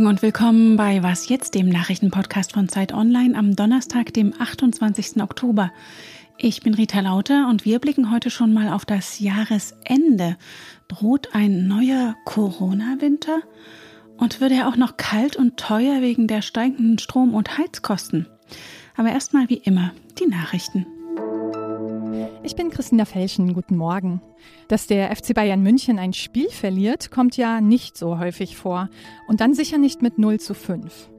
Morgen und willkommen bei Was jetzt, dem Nachrichtenpodcast von Zeit Online am Donnerstag, dem 28. Oktober. Ich bin Rita Lauter und wir blicken heute schon mal auf das Jahresende. Droht ein neuer Corona-Winter? Und wird er auch noch kalt und teuer wegen der steigenden Strom- und Heizkosten? Aber erstmal wie immer die Nachrichten. Ich bin Christina Felschen. Guten Morgen. Dass der FC Bayern München ein Spiel verliert, kommt ja nicht so häufig vor. Und dann sicher nicht mit 0 zu 5.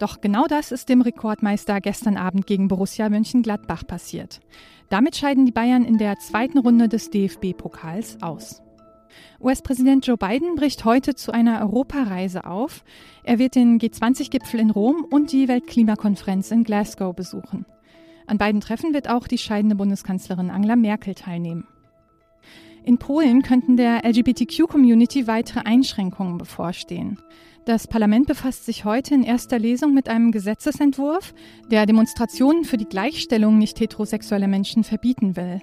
Doch genau das ist dem Rekordmeister gestern Abend gegen Borussia Mönchengladbach passiert. Damit scheiden die Bayern in der zweiten Runde des DFB-Pokals aus. US-Präsident Joe Biden bricht heute zu einer Europareise auf. Er wird den G20-Gipfel in Rom und die Weltklimakonferenz in Glasgow besuchen. An beiden Treffen wird auch die scheidende Bundeskanzlerin Angela Merkel teilnehmen. In Polen könnten der LGBTQ-Community weitere Einschränkungen bevorstehen. Das Parlament befasst sich heute in erster Lesung mit einem Gesetzesentwurf, der Demonstrationen für die Gleichstellung nicht heterosexueller Menschen verbieten will.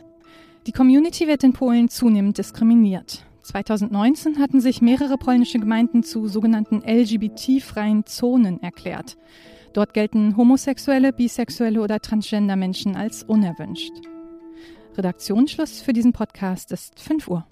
Die Community wird in Polen zunehmend diskriminiert. 2019 hatten sich mehrere polnische Gemeinden zu sogenannten LGBT-freien Zonen erklärt. Dort gelten homosexuelle, bisexuelle oder transgender Menschen als unerwünscht. Redaktionsschluss für diesen Podcast ist 5 Uhr.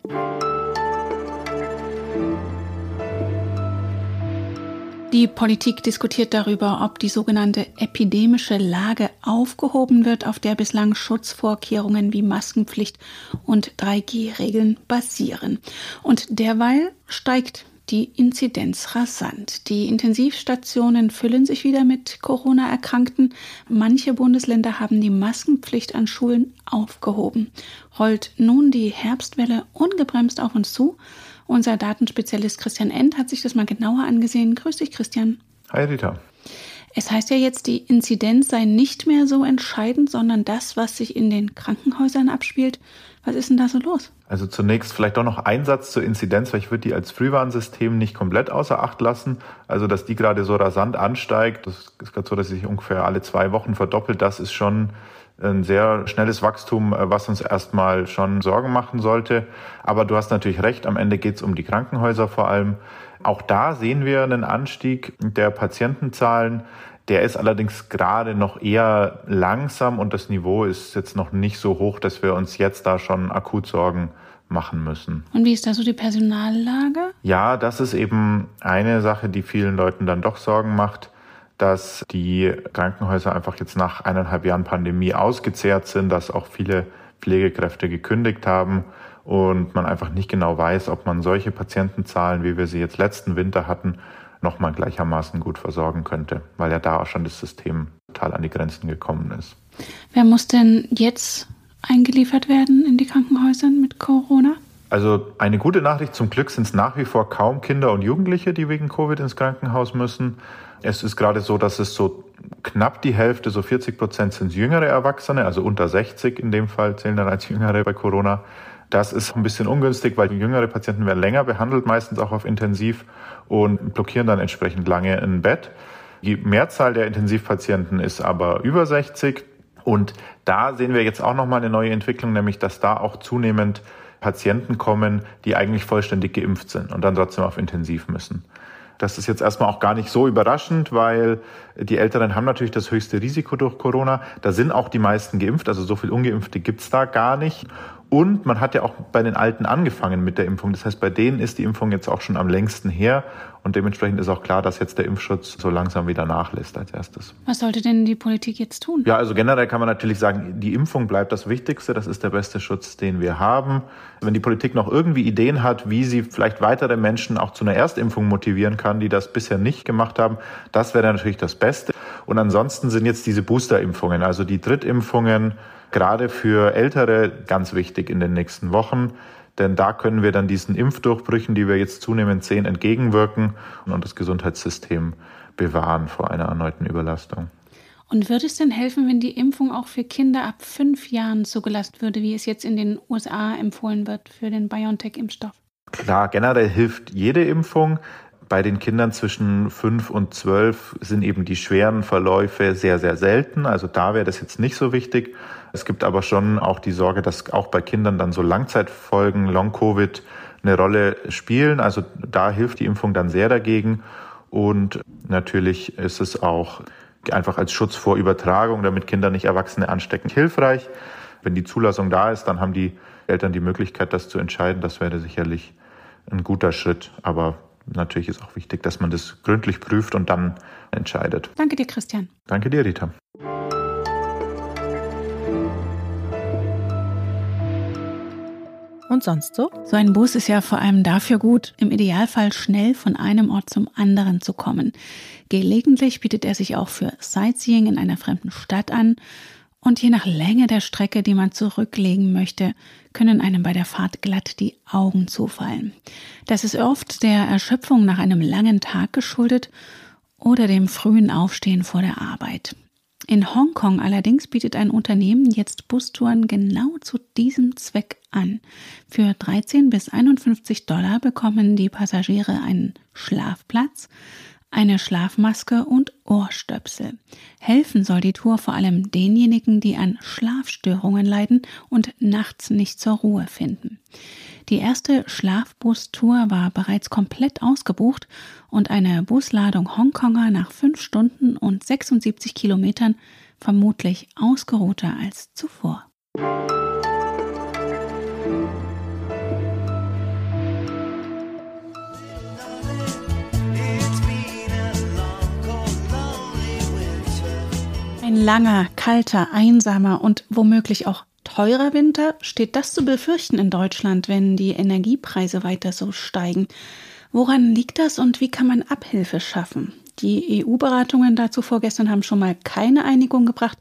Die Politik diskutiert darüber, ob die sogenannte epidemische Lage aufgehoben wird, auf der bislang Schutzvorkehrungen wie Maskenpflicht und 3G-Regeln basieren. Und derweil steigt die Inzidenz rasant. Die Intensivstationen füllen sich wieder mit Corona-Erkrankten. Manche Bundesländer haben die Maskenpflicht an Schulen aufgehoben. Rollt nun die Herbstwelle ungebremst auf uns zu? Unser Datenspezialist Christian End hat sich das mal genauer angesehen. Grüß dich, Christian. Hi, Rita. Es heißt ja jetzt, die Inzidenz sei nicht mehr so entscheidend, sondern das, was sich in den Krankenhäusern abspielt. Was ist denn da so los? Also zunächst vielleicht doch noch ein Satz zur Inzidenz, weil ich würde die als Frühwarnsystem nicht komplett außer Acht lassen. Also dass die gerade so rasant ansteigt, das ist gerade so, dass sie sich ungefähr alle zwei Wochen verdoppelt, das ist schon ein sehr schnelles Wachstum, äh, was uns erstmal schon Sorgen machen sollte. Aber du hast natürlich recht, am Ende geht es um die Krankenhäuser vor allem. Auch da sehen wir einen Anstieg der Patientenzahlen. Der ist allerdings gerade noch eher langsam und das Niveau ist jetzt noch nicht so hoch, dass wir uns jetzt da schon akut Sorgen machen müssen. Und wie ist da so die Personallage? Ja, das ist eben eine Sache, die vielen Leuten dann doch Sorgen macht, dass die Krankenhäuser einfach jetzt nach eineinhalb Jahren Pandemie ausgezehrt sind, dass auch viele Pflegekräfte gekündigt haben und man einfach nicht genau weiß, ob man solche Patientenzahlen, wie wir sie jetzt letzten Winter hatten, nochmal gleichermaßen gut versorgen könnte, weil ja da auch schon das System total an die Grenzen gekommen ist. Wer muss denn jetzt eingeliefert werden in die Krankenhäuser mit Corona? Also eine gute Nachricht, zum Glück sind es nach wie vor kaum Kinder und Jugendliche, die wegen Covid ins Krankenhaus müssen. Es ist gerade so, dass es so knapp die Hälfte, so 40 Prozent sind jüngere Erwachsene, also unter 60 in dem Fall zählen dann als Jüngere bei Corona. Das ist ein bisschen ungünstig, weil jüngere Patienten werden länger behandelt, meistens auch auf Intensiv und blockieren dann entsprechend lange ein Bett. Die Mehrzahl der Intensivpatienten ist aber über 60 und da sehen wir jetzt auch nochmal eine neue Entwicklung, nämlich dass da auch zunehmend Patienten kommen, die eigentlich vollständig geimpft sind und dann trotzdem auf Intensiv müssen. Das ist jetzt erstmal auch gar nicht so überraschend, weil die Älteren haben natürlich das höchste Risiko durch Corona. Da sind auch die meisten geimpft, also so viel Ungeimpfte gibt's da gar nicht. Und man hat ja auch bei den Alten angefangen mit der Impfung. Das heißt, bei denen ist die Impfung jetzt auch schon am längsten her. Und dementsprechend ist auch klar, dass jetzt der Impfschutz so langsam wieder nachlässt als erstes. Was sollte denn die Politik jetzt tun? Ja, also generell kann man natürlich sagen, die Impfung bleibt das Wichtigste. Das ist der beste Schutz, den wir haben. Wenn die Politik noch irgendwie Ideen hat, wie sie vielleicht weitere Menschen auch zu einer Erstimpfung motivieren kann, die das bisher nicht gemacht haben, das wäre natürlich das Beste. Und ansonsten sind jetzt diese Boosterimpfungen, also die Drittimpfungen, gerade für Ältere ganz wichtig in den nächsten Wochen. Denn da können wir dann diesen Impfdurchbrüchen, die wir jetzt zunehmend sehen, entgegenwirken und das Gesundheitssystem bewahren vor einer erneuten Überlastung. Und würde es denn helfen, wenn die Impfung auch für Kinder ab fünf Jahren zugelassen würde, wie es jetzt in den USA empfohlen wird für den BioNTech-Impfstoff? Klar, generell hilft jede Impfung. Bei den Kindern zwischen fünf und zwölf sind eben die schweren Verläufe sehr, sehr selten. Also da wäre das jetzt nicht so wichtig. Es gibt aber schon auch die Sorge, dass auch bei Kindern dann so Langzeitfolgen, Long-Covid eine Rolle spielen. Also da hilft die Impfung dann sehr dagegen. Und natürlich ist es auch einfach als Schutz vor Übertragung, damit Kinder nicht Erwachsene anstecken, hilfreich. Wenn die Zulassung da ist, dann haben die Eltern die Möglichkeit, das zu entscheiden. Das wäre sicherlich ein guter Schritt. Aber natürlich ist auch wichtig, dass man das gründlich prüft und dann entscheidet. Danke dir, Christian. Danke dir, Rita. Und sonst so? So ein Bus ist ja vor allem dafür gut, im Idealfall schnell von einem Ort zum anderen zu kommen. Gelegentlich bietet er sich auch für Sightseeing in einer fremden Stadt an. Und je nach Länge der Strecke, die man zurücklegen möchte, können einem bei der Fahrt glatt die Augen zufallen. Das ist oft der Erschöpfung nach einem langen Tag geschuldet oder dem frühen Aufstehen vor der Arbeit. In Hongkong allerdings bietet ein Unternehmen jetzt Bustouren genau zu diesem Zweck an. Für 13 bis 51 Dollar bekommen die Passagiere einen Schlafplatz, eine Schlafmaske und Ohrstöpsel. Helfen soll die Tour vor allem denjenigen, die an Schlafstörungen leiden und nachts nicht zur Ruhe finden. Die erste Schlafbustour war bereits komplett ausgebucht und eine Busladung Hongkonger nach fünf Stunden und 76 Kilometern vermutlich ausgeruhter als zuvor. Ein langer, kalter, einsamer und womöglich auch teurer Winter, steht das zu befürchten in Deutschland, wenn die Energiepreise weiter so steigen. Woran liegt das und wie kann man Abhilfe schaffen? Die EU-Beratungen dazu vorgestern haben schon mal keine Einigung gebracht.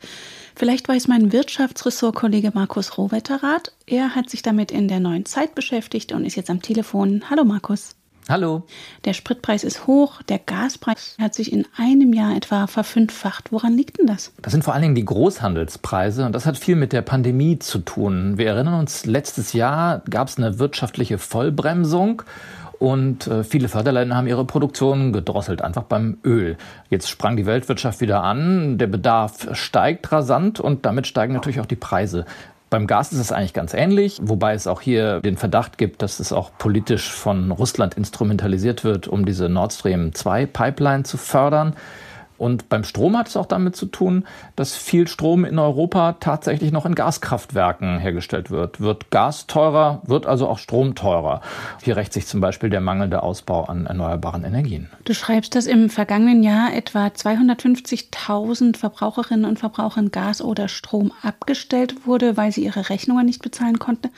Vielleicht weiß mein Wirtschaftsressortkollege Markus Rohwetter Rat. Er hat sich damit in der neuen Zeit beschäftigt und ist jetzt am Telefon. Hallo Markus. Hallo. Der Spritpreis ist hoch, der Gaspreis hat sich in einem Jahr etwa verfünffacht. Woran liegt denn das? Das sind vor allen Dingen die Großhandelspreise und das hat viel mit der Pandemie zu tun. Wir erinnern uns, letztes Jahr gab es eine wirtschaftliche Vollbremsung und äh, viele Förderländer haben ihre Produktion gedrosselt, einfach beim Öl. Jetzt sprang die Weltwirtschaft wieder an, der Bedarf steigt rasant und damit steigen natürlich auch die Preise. Beim Gas ist es eigentlich ganz ähnlich, wobei es auch hier den Verdacht gibt, dass es auch politisch von Russland instrumentalisiert wird, um diese Nord Stream 2 Pipeline zu fördern. Und beim Strom hat es auch damit zu tun, dass viel Strom in Europa tatsächlich noch in Gaskraftwerken hergestellt wird. Wird Gas teurer, wird also auch Strom teurer. Hier rächt sich zum Beispiel der mangelnde Ausbau an erneuerbaren Energien. Du schreibst, dass im vergangenen Jahr etwa 250.000 Verbraucherinnen und Verbrauchern Gas oder Strom abgestellt wurde, weil sie ihre Rechnungen nicht bezahlen konnten.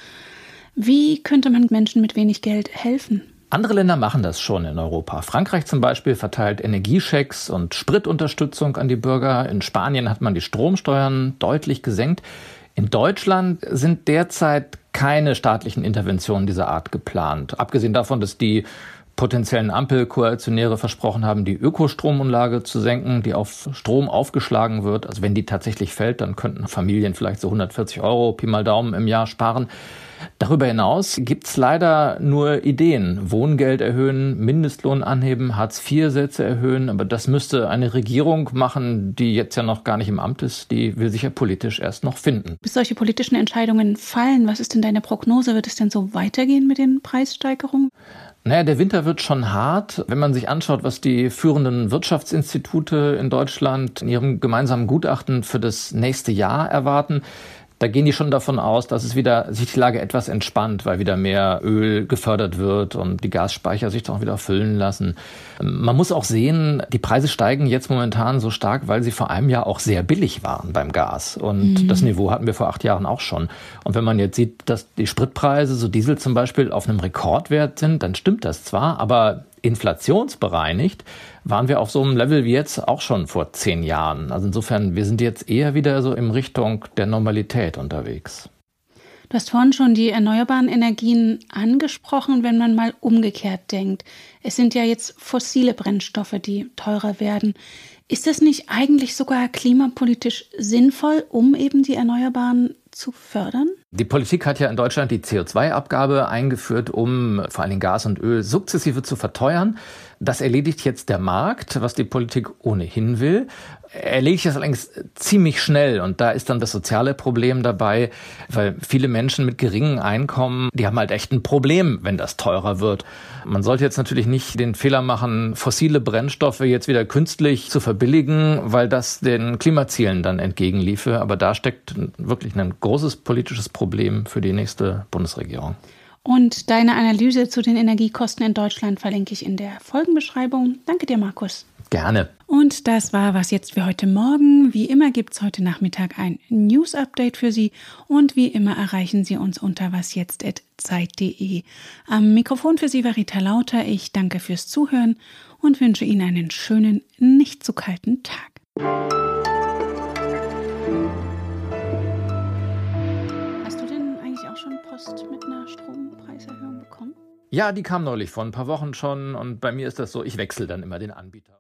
Wie könnte man Menschen mit wenig Geld helfen? Andere Länder machen das schon in Europa. Frankreich zum Beispiel verteilt Energieschecks und Spritunterstützung an die Bürger. In Spanien hat man die Stromsteuern deutlich gesenkt. In Deutschland sind derzeit keine staatlichen Interventionen dieser Art geplant. Abgesehen davon, dass die potenziellen Ampelkoalitionäre versprochen haben, die Ökostromumlage zu senken, die auf Strom aufgeschlagen wird. Also wenn die tatsächlich fällt, dann könnten Familien vielleicht so 140 Euro Pi mal Daumen im Jahr sparen. Darüber hinaus gibt es leider nur Ideen. Wohngeld erhöhen, Mindestlohn anheben, Hartz-IV-Sätze erhöhen. Aber das müsste eine Regierung machen, die jetzt ja noch gar nicht im Amt ist. Die will sich ja politisch erst noch finden. Bis solche politischen Entscheidungen fallen, was ist denn deine Prognose? Wird es denn so weitergehen mit den Preissteigerungen? Naja, der Winter wird schon hart. Wenn man sich anschaut, was die führenden Wirtschaftsinstitute in Deutschland in ihrem gemeinsamen Gutachten für das nächste Jahr erwarten, da gehen die schon davon aus, dass es wieder sich die Lage etwas entspannt, weil wieder mehr Öl gefördert wird und die Gasspeicher sich doch wieder füllen lassen. Man muss auch sehen, die Preise steigen jetzt momentan so stark, weil sie vor einem Jahr auch sehr billig waren beim Gas. Und mhm. das Niveau hatten wir vor acht Jahren auch schon. Und wenn man jetzt sieht, dass die Spritpreise, so Diesel zum Beispiel, auf einem Rekordwert sind, dann stimmt das zwar, aber inflationsbereinigt waren wir auf so einem Level wie jetzt auch schon vor zehn Jahren. Also insofern, wir sind jetzt eher wieder so in Richtung der Normalität unterwegs. Du hast vorhin schon die erneuerbaren Energien angesprochen, wenn man mal umgekehrt denkt. Es sind ja jetzt fossile Brennstoffe, die teurer werden. Ist das nicht eigentlich sogar klimapolitisch sinnvoll, um eben die Erneuerbaren zu fördern? Die Politik hat ja in Deutschland die CO2-Abgabe eingeführt, um vor allem Gas und Öl sukzessive zu verteuern. Das erledigt jetzt der Markt, was die Politik ohnehin will erledigt das allerdings ziemlich schnell und da ist dann das soziale Problem dabei, weil viele Menschen mit geringen Einkommen, die haben halt echt ein Problem, wenn das teurer wird. Man sollte jetzt natürlich nicht den Fehler machen, fossile Brennstoffe jetzt wieder künstlich zu verbilligen, weil das den Klimazielen dann entgegenliefe, aber da steckt wirklich ein großes politisches Problem für die nächste Bundesregierung. Und deine Analyse zu den Energiekosten in Deutschland verlinke ich in der Folgenbeschreibung. Danke dir, Markus. Gerne. Und das war was jetzt für heute Morgen. Wie immer gibt es heute Nachmittag ein News-Update für Sie und wie immer erreichen Sie uns unter wasjetzt.zeit.de. Am Mikrofon für Sie war Rita Lauter. Ich danke fürs Zuhören und wünsche Ihnen einen schönen, nicht zu kalten Tag. Ja, die kam neulich vor ein paar Wochen schon und bei mir ist das so, ich wechsle dann immer den Anbieter.